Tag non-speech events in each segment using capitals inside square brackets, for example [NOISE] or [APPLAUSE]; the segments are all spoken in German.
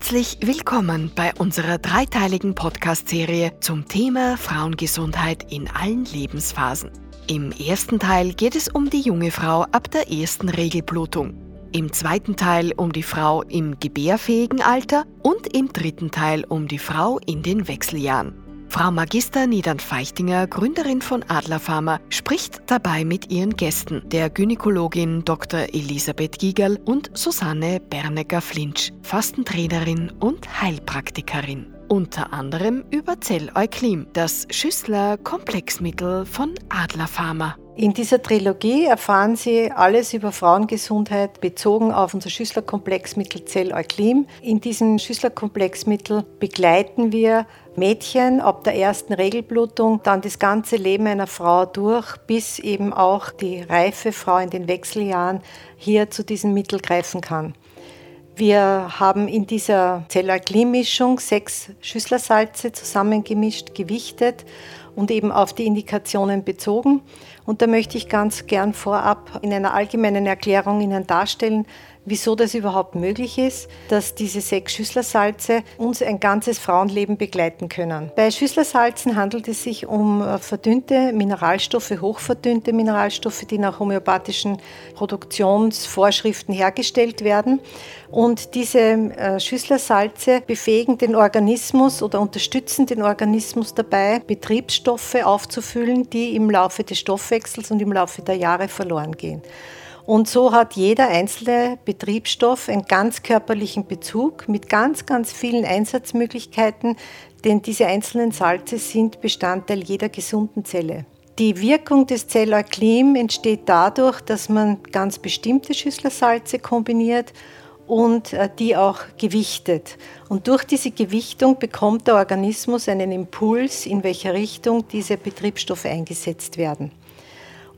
Herzlich willkommen bei unserer dreiteiligen Podcast-Serie zum Thema Frauengesundheit in allen Lebensphasen. Im ersten Teil geht es um die junge Frau ab der ersten Regelblutung. Im zweiten Teil um die Frau im gebärfähigen Alter und im dritten Teil um die Frau in den Wechseljahren. Frau Magister Niedern Feichtinger, Gründerin von Adler Pharma, spricht dabei mit ihren Gästen, der Gynäkologin Dr. Elisabeth Giegerl und Susanne Bernecker-Flinch, Fastentrainerin und Heilpraktikerin. Unter anderem über Zelleuklim, das Schüssler Komplexmittel von Adler Pharma. In dieser Trilogie erfahren Sie alles über Frauengesundheit bezogen auf unser Schüssler-Komplexmittel Zelleuklim. In diesem Schüssler-Komplexmittel begleiten wir Mädchen ab der ersten Regelblutung, dann das ganze Leben einer Frau durch, bis eben auch die reife Frau in den Wechseljahren hier zu diesem Mittel greifen kann. Wir haben in dieser Zellalklim-Mischung sechs Schüsslersalze zusammengemischt, gewichtet und eben auf die Indikationen bezogen. Und da möchte ich ganz gern vorab in einer allgemeinen Erklärung Ihnen darstellen, wieso das überhaupt möglich ist, dass diese sechs Schüsslersalze uns ein ganzes Frauenleben begleiten können. Bei Schüsslersalzen handelt es sich um äh, verdünnte Mineralstoffe, hochverdünnte Mineralstoffe, die nach homöopathischen Produktionsvorschriften hergestellt werden. Und diese äh, Schüsslersalze befähigen den Organismus oder unterstützen den Organismus dabei, Betriebsstoffe aufzufüllen, die im Laufe des Stoffwechsels und im Laufe der Jahre verloren gehen. Und so hat jeder einzelne Betriebsstoff einen ganz körperlichen Bezug mit ganz, ganz vielen Einsatzmöglichkeiten, denn diese einzelnen Salze sind Bestandteil jeder gesunden Zelle. Die Wirkung des Zelleuklim entsteht dadurch, dass man ganz bestimmte Schüsslersalze kombiniert und äh, die auch gewichtet. Und durch diese Gewichtung bekommt der Organismus einen Impuls, in welcher Richtung diese Betriebsstoffe eingesetzt werden.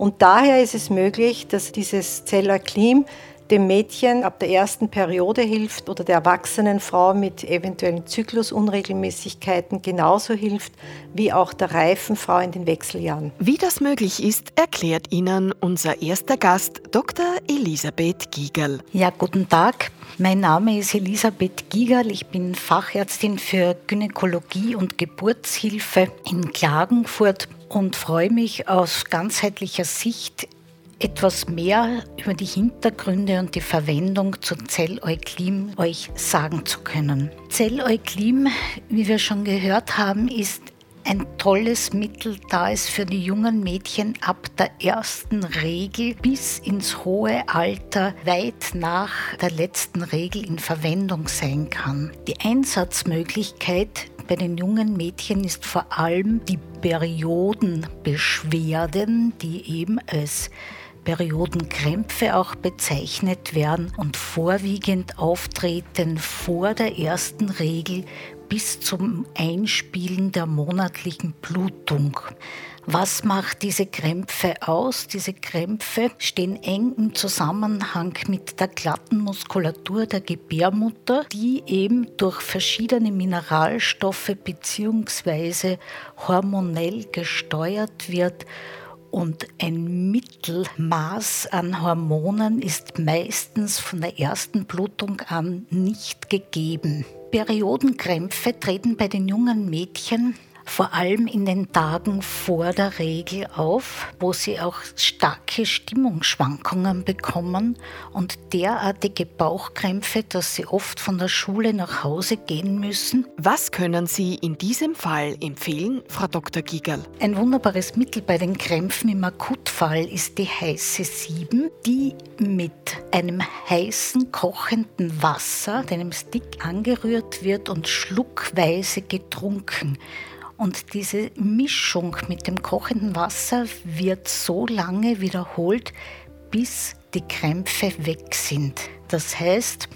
Und daher ist es möglich, dass dieses Zellerklim dem Mädchen ab der ersten Periode hilft oder der erwachsenen Frau mit eventuellen Zyklusunregelmäßigkeiten genauso hilft wie auch der reifen Frau in den Wechseljahren. Wie das möglich ist, erklärt Ihnen unser erster Gast, Dr. Elisabeth Giegerl. Ja, guten Tag. Mein Name ist Elisabeth Giegerl. Ich bin Fachärztin für Gynäkologie und Geburtshilfe in Klagenfurt und freue mich aus ganzheitlicher Sicht etwas mehr über die Hintergründe und die Verwendung zu Zelleuklim euch sagen zu können. Zelleuklim, wie wir schon gehört haben, ist ein tolles Mittel, da es für die jungen Mädchen ab der ersten Regel bis ins hohe Alter weit nach der letzten Regel in Verwendung sein kann. Die Einsatzmöglichkeit bei den jungen Mädchen ist vor allem die Periodenbeschwerden, die eben als Periodenkrämpfe auch bezeichnet werden und vorwiegend auftreten vor der ersten Regel bis zum Einspielen der monatlichen Blutung. Was macht diese Krämpfe aus? Diese Krämpfe stehen eng im Zusammenhang mit der glatten Muskulatur der Gebärmutter, die eben durch verschiedene Mineralstoffe bzw. hormonell gesteuert wird. Und ein Mittelmaß an Hormonen ist meistens von der ersten Blutung an nicht gegeben. Periodenkrämpfe treten bei den jungen Mädchen vor allem in den Tagen vor der Regel auf, wo sie auch starke Stimmungsschwankungen bekommen und derartige Bauchkrämpfe, dass sie oft von der Schule nach Hause gehen müssen. Was können Sie in diesem Fall empfehlen, Frau Dr. Gigerl? Ein wunderbares Mittel bei den Krämpfen im Akutfall ist die heiße 7, die mit einem heißen, kochenden Wasser, einem Stick angerührt wird und schluckweise getrunken. Und diese Mischung mit dem kochenden Wasser wird so lange wiederholt, bis die Krämpfe weg sind. Das heißt,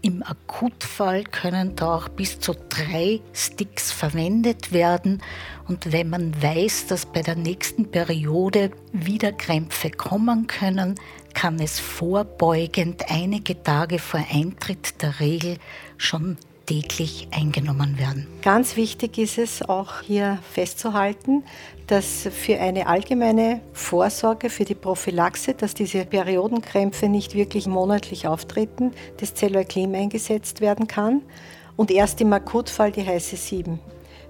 im Akutfall können da auch bis zu drei Sticks verwendet werden. Und wenn man weiß, dass bei der nächsten Periode wieder Krämpfe kommen können, kann es vorbeugend einige Tage vor Eintritt der Regel schon täglich eingenommen werden. Ganz wichtig ist es auch hier festzuhalten, dass für eine allgemeine Vorsorge, für die Prophylaxe, dass diese Periodenkrämpfe nicht wirklich monatlich auftreten, das Zellularklim eingesetzt werden kann und erst im Akutfall die heiße 7.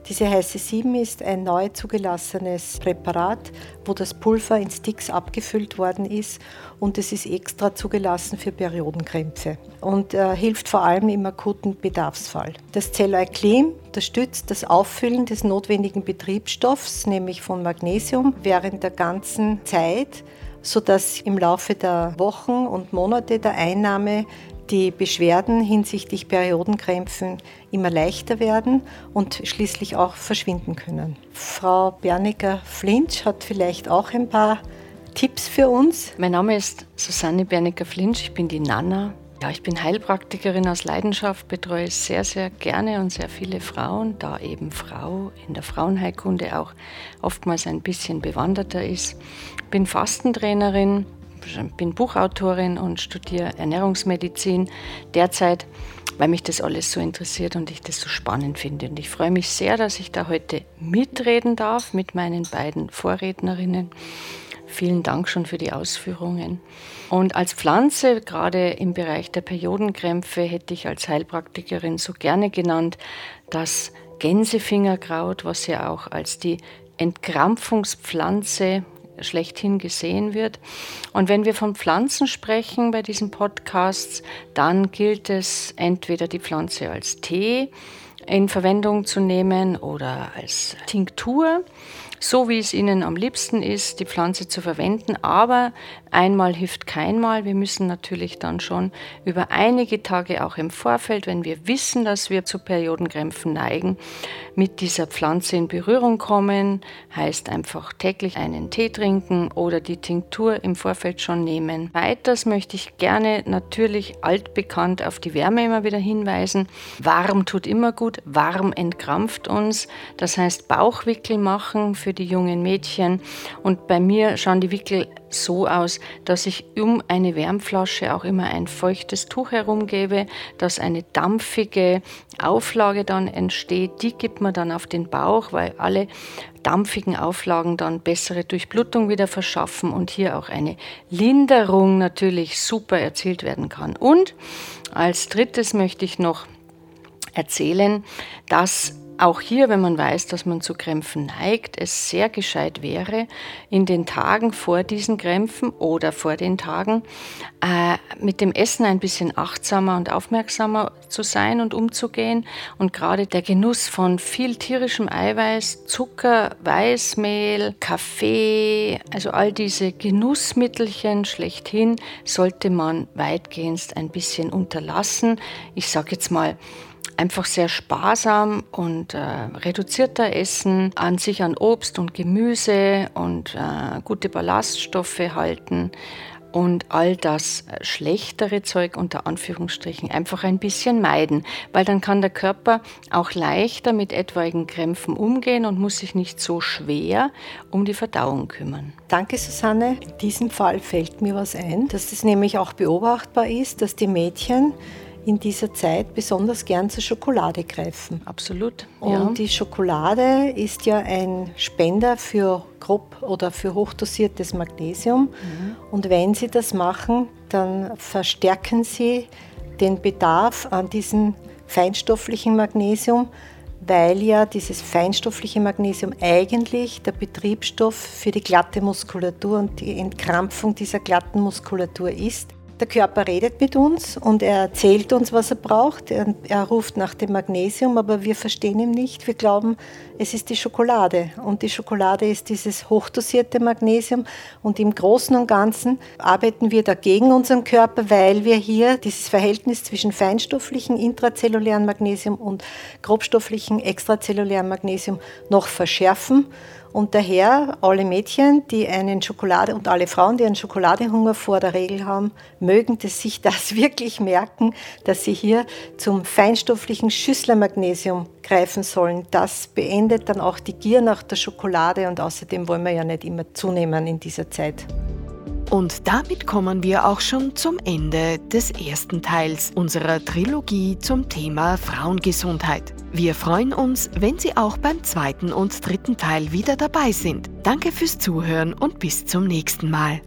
Diese heiße 7 ist ein neu zugelassenes Präparat, wo das Pulver in Sticks abgefüllt worden ist und es ist extra zugelassen für Periodenkrämpfe und äh, hilft vor allem im akuten Bedarfsfall. Das Zellularklim unterstützt das Auffüllen des notwendigen Betriebsstoffs, nämlich von Magnesium, während der ganzen Zeit, sodass im Laufe der Wochen und Monate der Einnahme die Beschwerden hinsichtlich Periodenkrämpfen immer leichter werden und schließlich auch verschwinden können. Frau Berniger-Flinch hat vielleicht auch ein paar Tipps für uns. Mein Name ist Susanne Berniger-Flinch, ich bin die Nana. Ja, ich bin Heilpraktikerin aus Leidenschaft, betreue sehr, sehr gerne und sehr viele Frauen, da eben Frau in der Frauenheilkunde auch oftmals ein bisschen bewanderter ist. Bin Fastentrainerin, bin Buchautorin und studiere Ernährungsmedizin derzeit, weil mich das alles so interessiert und ich das so spannend finde. Und ich freue mich sehr, dass ich da heute mitreden darf mit meinen beiden Vorrednerinnen. Vielen Dank schon für die Ausführungen. Und als Pflanze, gerade im Bereich der Periodenkrämpfe, hätte ich als Heilpraktikerin so gerne genannt das Gänsefingerkraut, was ja auch als die Entkrampfungspflanze schlechthin gesehen wird. Und wenn wir von Pflanzen sprechen bei diesen Podcasts, dann gilt es entweder die Pflanze als Tee in Verwendung zu nehmen oder als Tinktur so wie es ihnen am liebsten ist, die Pflanze zu verwenden. Aber einmal hilft keinmal. Wir müssen natürlich dann schon über einige Tage auch im Vorfeld, wenn wir wissen, dass wir zu Periodenkrämpfen neigen, mit dieser Pflanze in Berührung kommen. Heißt einfach täglich einen Tee trinken oder die Tinktur im Vorfeld schon nehmen. Weiters möchte ich gerne natürlich altbekannt auf die Wärme immer wieder hinweisen. Warm tut immer gut, warm entkrampft uns. Das heißt Bauchwickel machen für die jungen Mädchen. Und bei mir schauen die Wickel so aus, dass ich um eine Wärmflasche auch immer ein feuchtes Tuch herumgebe, dass eine dampfige Auflage dann entsteht. Die gibt man dann auf den Bauch, weil alle dampfigen Auflagen dann bessere Durchblutung wieder verschaffen und hier auch eine Linderung natürlich super erzielt werden kann. Und als drittes möchte ich noch erzählen, dass auch hier, wenn man weiß, dass man zu Krämpfen neigt, es sehr gescheit wäre, in den Tagen vor diesen Krämpfen oder vor den Tagen äh, mit dem Essen ein bisschen achtsamer und aufmerksamer zu sein und umzugehen. Und gerade der Genuss von viel tierischem Eiweiß, Zucker, Weißmehl, Kaffee, also all diese Genussmittelchen schlechthin, sollte man weitgehend ein bisschen unterlassen. Ich sage jetzt mal, einfach sehr sparsam und äh, reduzierter essen, an sich an Obst und Gemüse und äh, gute Ballaststoffe halten und all das schlechtere Zeug unter Anführungsstrichen einfach ein bisschen meiden, weil dann kann der Körper auch leichter mit etwaigen Krämpfen umgehen und muss sich nicht so schwer um die Verdauung kümmern. Danke, Susanne. In diesem Fall fällt mir was ein, dass es nämlich auch beobachtbar ist, dass die Mädchen in dieser Zeit besonders gern zur Schokolade greifen. Absolut. Ja. Und die Schokolade ist ja ein Spender für grob oder für hochdosiertes Magnesium. Mhm. Und wenn Sie das machen, dann verstärken Sie den Bedarf an diesem feinstofflichen Magnesium, weil ja dieses feinstoffliche Magnesium eigentlich der Betriebsstoff für die glatte Muskulatur und die Entkrampfung dieser glatten Muskulatur ist. Der Körper redet mit uns und er erzählt uns, was er braucht. Er, er, ruft nach dem Magnesium, aber wir verstehen ihn nicht. Wir glauben, es ist die Schokolade. Und die Schokolade ist dieses hochdosierte Magnesium. Und im Großen und Ganzen arbeiten wir dagegen unseren Körper, weil wir hier dieses Verhältnis zwischen feinstofflichen intrazellulären Magnesium und grobstofflichen extrazellulären Magnesium noch verschärfen. Und daher alle Mädchen, die einen Schokolade und alle Frauen, die einen Schokoladehunger vor der Regel haben, mögen das, sich [LAUGHS] das wirklich merken, dass sie hier zum feinstofflichen Schüsslermagnesium greifen sollen. Das beendet dann auch die Gier nach der Schokolade und außerdem wollen wir ja nicht immer zunehmen in dieser Zeit. Und damit kommen wir auch schon zum Ende des ersten Teils unserer Trilogie zum Thema Frauengesundheit. Wir freuen uns, wenn Sie auch beim zweiten und dritten Teil wieder dabei sind. Danke fürs Zuhören und bis zum nächsten Mal.